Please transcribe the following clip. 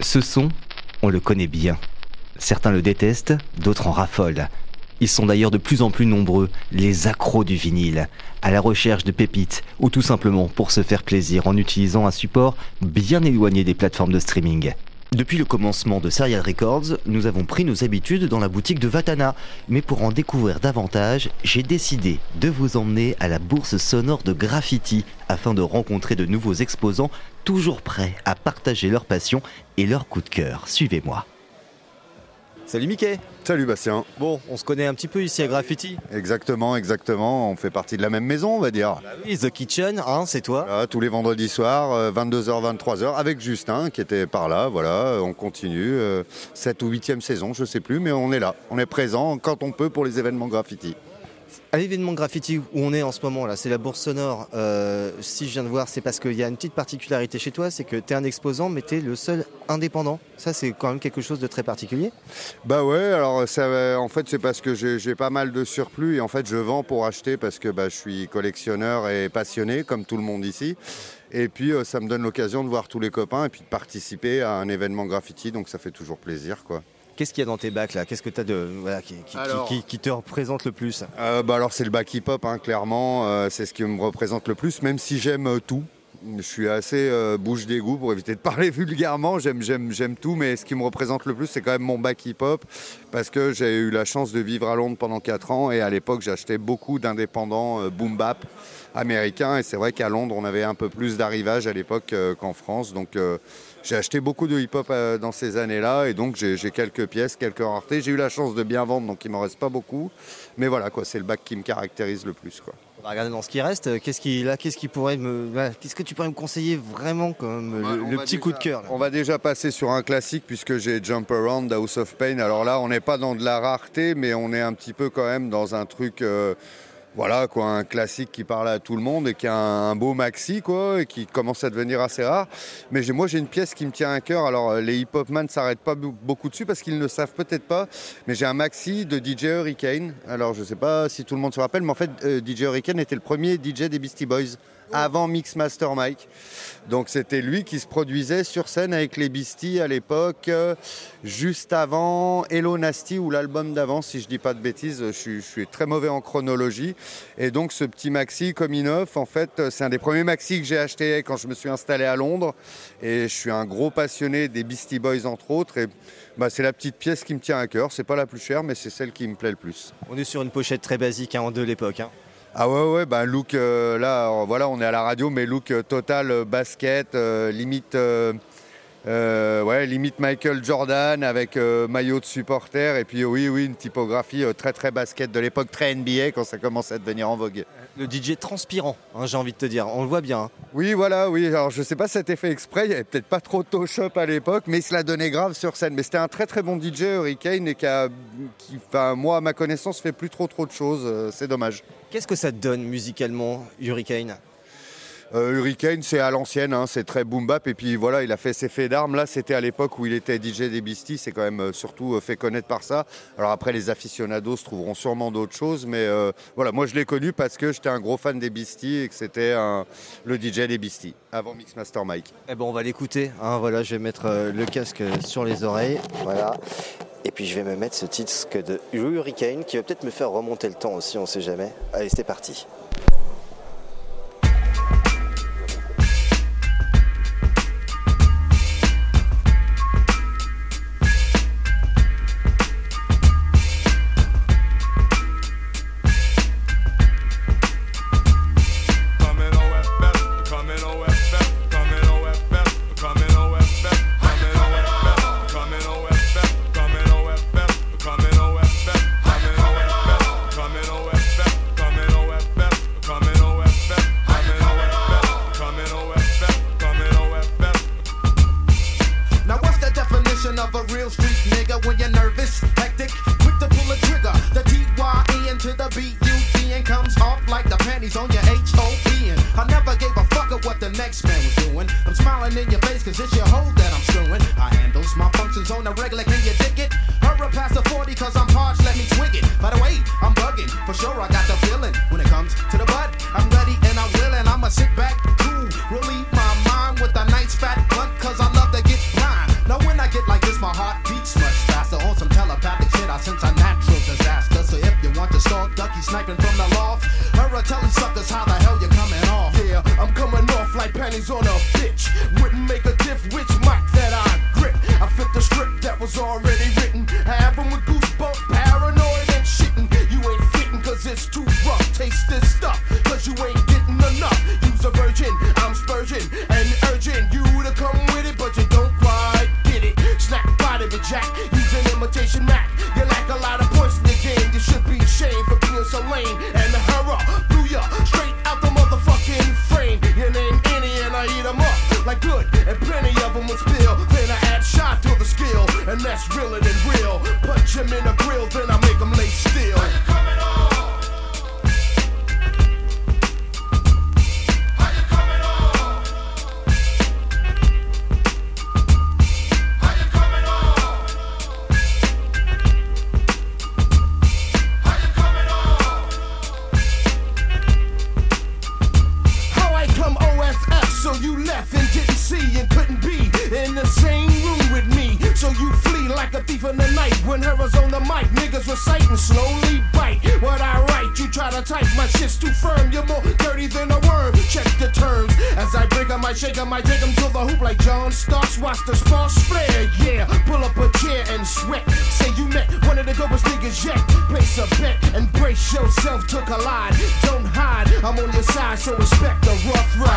Ce son, on le connaît bien. Certains le détestent, d'autres en raffolent. Ils sont d'ailleurs de plus en plus nombreux, les accros du vinyle, à la recherche de pépites ou tout simplement pour se faire plaisir en utilisant un support bien éloigné des plateformes de streaming. Depuis le commencement de Serial Records, nous avons pris nos habitudes dans la boutique de Vatana. Mais pour en découvrir davantage, j'ai décidé de vous emmener à la bourse sonore de Graffiti afin de rencontrer de nouveaux exposants toujours prêts à partager leur passion et leur coup de cœur. Suivez-moi. Salut Mickey Salut Bastien. Bon, on se connaît un petit peu ici à Graffiti. Exactement, exactement. On fait partie de la même maison, on va dire. Bah oui, The Kitchen, hein, c'est toi. tous les vendredis soirs, 22h, euh, 23h, avec Justin qui était par là. Voilà, on continue. 7 euh, ou 8e saison, je sais plus, mais on est là. On est présent quand on peut pour les événements Graffiti à l'événement graffiti où on est en ce moment, là, c'est la Bourse Sonore. Euh, si je viens de voir, c'est parce qu'il y a une petite particularité chez toi, c'est que tu es un exposant, mais tu es le seul indépendant. Ça, c'est quand même quelque chose de très particulier. Bah ouais, alors ça, en fait, c'est parce que j'ai pas mal de surplus et en fait, je vends pour acheter parce que bah, je suis collectionneur et passionné, comme tout le monde ici. Et puis, euh, ça me donne l'occasion de voir tous les copains et puis de participer à un événement graffiti, donc ça fait toujours plaisir, quoi. Qu'est-ce qu'il y a dans tes bacs là? Qu'est-ce que tu as de qui, te représente le plus? Euh, bah alors c'est le bac hip-hop hein, clairement, euh, c'est ce qui me représente le plus, même si j'aime euh, tout. Je suis assez bouche d'égout pour éviter de parler vulgairement. J'aime, tout, mais ce qui me représente le plus, c'est quand même mon bac hip-hop, parce que j'ai eu la chance de vivre à Londres pendant 4 ans et à l'époque, j'achetais beaucoup d'indépendants boom bap américains. Et c'est vrai qu'à Londres, on avait un peu plus d'arrivage à l'époque qu'en France, donc j'ai acheté beaucoup de hip-hop euh, dans ces années-là et donc j'ai quelques pièces, quelques raretés. J'ai eu la chance de bien vendre, donc il m'en reste pas beaucoup. Mais voilà, quoi, c'est le bac qui me caractérise le plus. Quoi. On va regarder dans ce qui reste. Qu'est-ce qui, là, qu'est-ce qui pourrait me, qu'est-ce que tu pourrais me conseiller vraiment comme le, petit coup de cœur On va déjà passer sur un classique puisque j'ai Jump Around, House of Pain. Alors là, on n'est pas dans de la rareté, mais on est un petit peu quand même dans un truc. Euh, voilà quoi, un classique qui parle à tout le monde et qui a un, beau maxi quoi, et qui commence à devenir assez rare. Mais moi j'ai une pièce qui me tient à cœur. Alors euh, les hip-hop ne s'arrêtent pas beaucoup dessus parce qu'ils ne savent peut-être pas. Mais j'ai un maxi de DJ Hurricane. Alors je sais pas si tout le monde se rappelle, mais en fait euh, DJ Hurricane était le premier DJ des Beastie Boys avant Mixmaster Mike. Donc c'était lui qui se produisait sur scène avec les Beasties à l'époque, euh, juste avant Hello Nasty ou l'album d'avant, si je dis pas de bêtises, je suis, très mauvais en chronologie. Et donc ce petit maxi Cominoff, en fait, c'est un des premiers maxi que j'ai acheté quand je me suis installé à Londres. Et je suis un gros passionné des Beastie Boys entre autres. Et bah, c'est la petite pièce qui me tient à cœur. C'est pas la plus chère, mais c'est celle qui me plaît le plus. On est sur une pochette très basique hein, en deux l'époque. Hein. Ah ouais, ouais, bah look, euh, là, voilà, on est à la radio, mais look euh, total euh, basket, limite euh, ouais, Michael Jordan avec euh, maillot de supporter. Et puis oui, oui, une typographie euh, très très basket de l'époque, très NBA quand ça commençait à devenir en vogue. Le DJ transpirant, hein, j'ai envie de te dire, on le voit bien. Hein. Oui, voilà, oui. Alors je sais pas si c'était fait exprès, il n'y avait peut-être pas trop de shop à l'époque, mais il se l'a donné grave sur scène. Mais c'était un très très bon DJ, Hurricane, et qui, a, qui enfin, moi à ma connaissance, fait plus trop trop de choses. C'est dommage. Qu'est-ce que ça te donne musicalement, Hurricane? euh, Hurricane, c'est à l'ancienne, hein, c'est très boom bap. Et puis voilà, il a fait ses faits d'armes. Là, c'était à l'époque où il était DJ des Beasties. C'est quand même euh, surtout euh, fait connaître par ça. Alors après, les aficionados trouveront sûrement d'autres choses. Mais voilà, moi, je l'ai connu parce que j'étais un gros fan des Beasties et que c'était le DJ des Beasties avant Mixmaster Mike. Eh ben, on va l'écouter. Hein. voilà, je vais mettre le casque sur les oreilles. Voilà. Et puis je vais me mettre ce titre de Hurricane qui va peut-être me faire remonter le temps aussi, on sait jamais. Allez, c'est parti. 30s on your H-O-P and I never gave a fuck of what the next man was doing. I'm smiling in your face cause it's your hole that I'm screwing. I handles my functions on the regular, can you dig it? Hurry past the 40 cause I'm parched. let me twig it. By the way, I'm bugging, for sure I got the feeling. When it comes to the butt, I'm ready and I'm willing. I'ma sit back, cool, relieve my mind with a nice fat blunt cause I love to get blind. Now when I get like this, my heart beats much faster. On some telepathic shit, I sense a natural disaster. So if you want to start ducky sniping from the loft, mirror telling suckers how the hell you're coming off. Yeah, I'm coming off like panties on a bitch. Wouldn't make a diff which mic that I grip. I fit the script that was already written. Have them with goosebumps, paranoid and shitting. You ain't fitting cause it's too rough. Taste this stuff cause you ain't getting enough. Use a virgin, I'm Spurgeon and urging you to come with it, but you don't quite get it. Snap body with Jack, use an imitation act. And that's realer than real. Punch him in the grill, then I make him lay still. Mic, niggas reciting slowly bite. What I write, you try to type, my shit's too firm. You're more dirty than a worm. Check the terms. As I break 'em, I shake 'em, I take 'em to the hoop like John Starks. Watch the sparks flare, yeah. Pull up a chair and sweat. Say you met one of the dopest niggas yet. Place a bet and brace yourself to collide. Don't hide, I'm on your side, so respect the rough ride.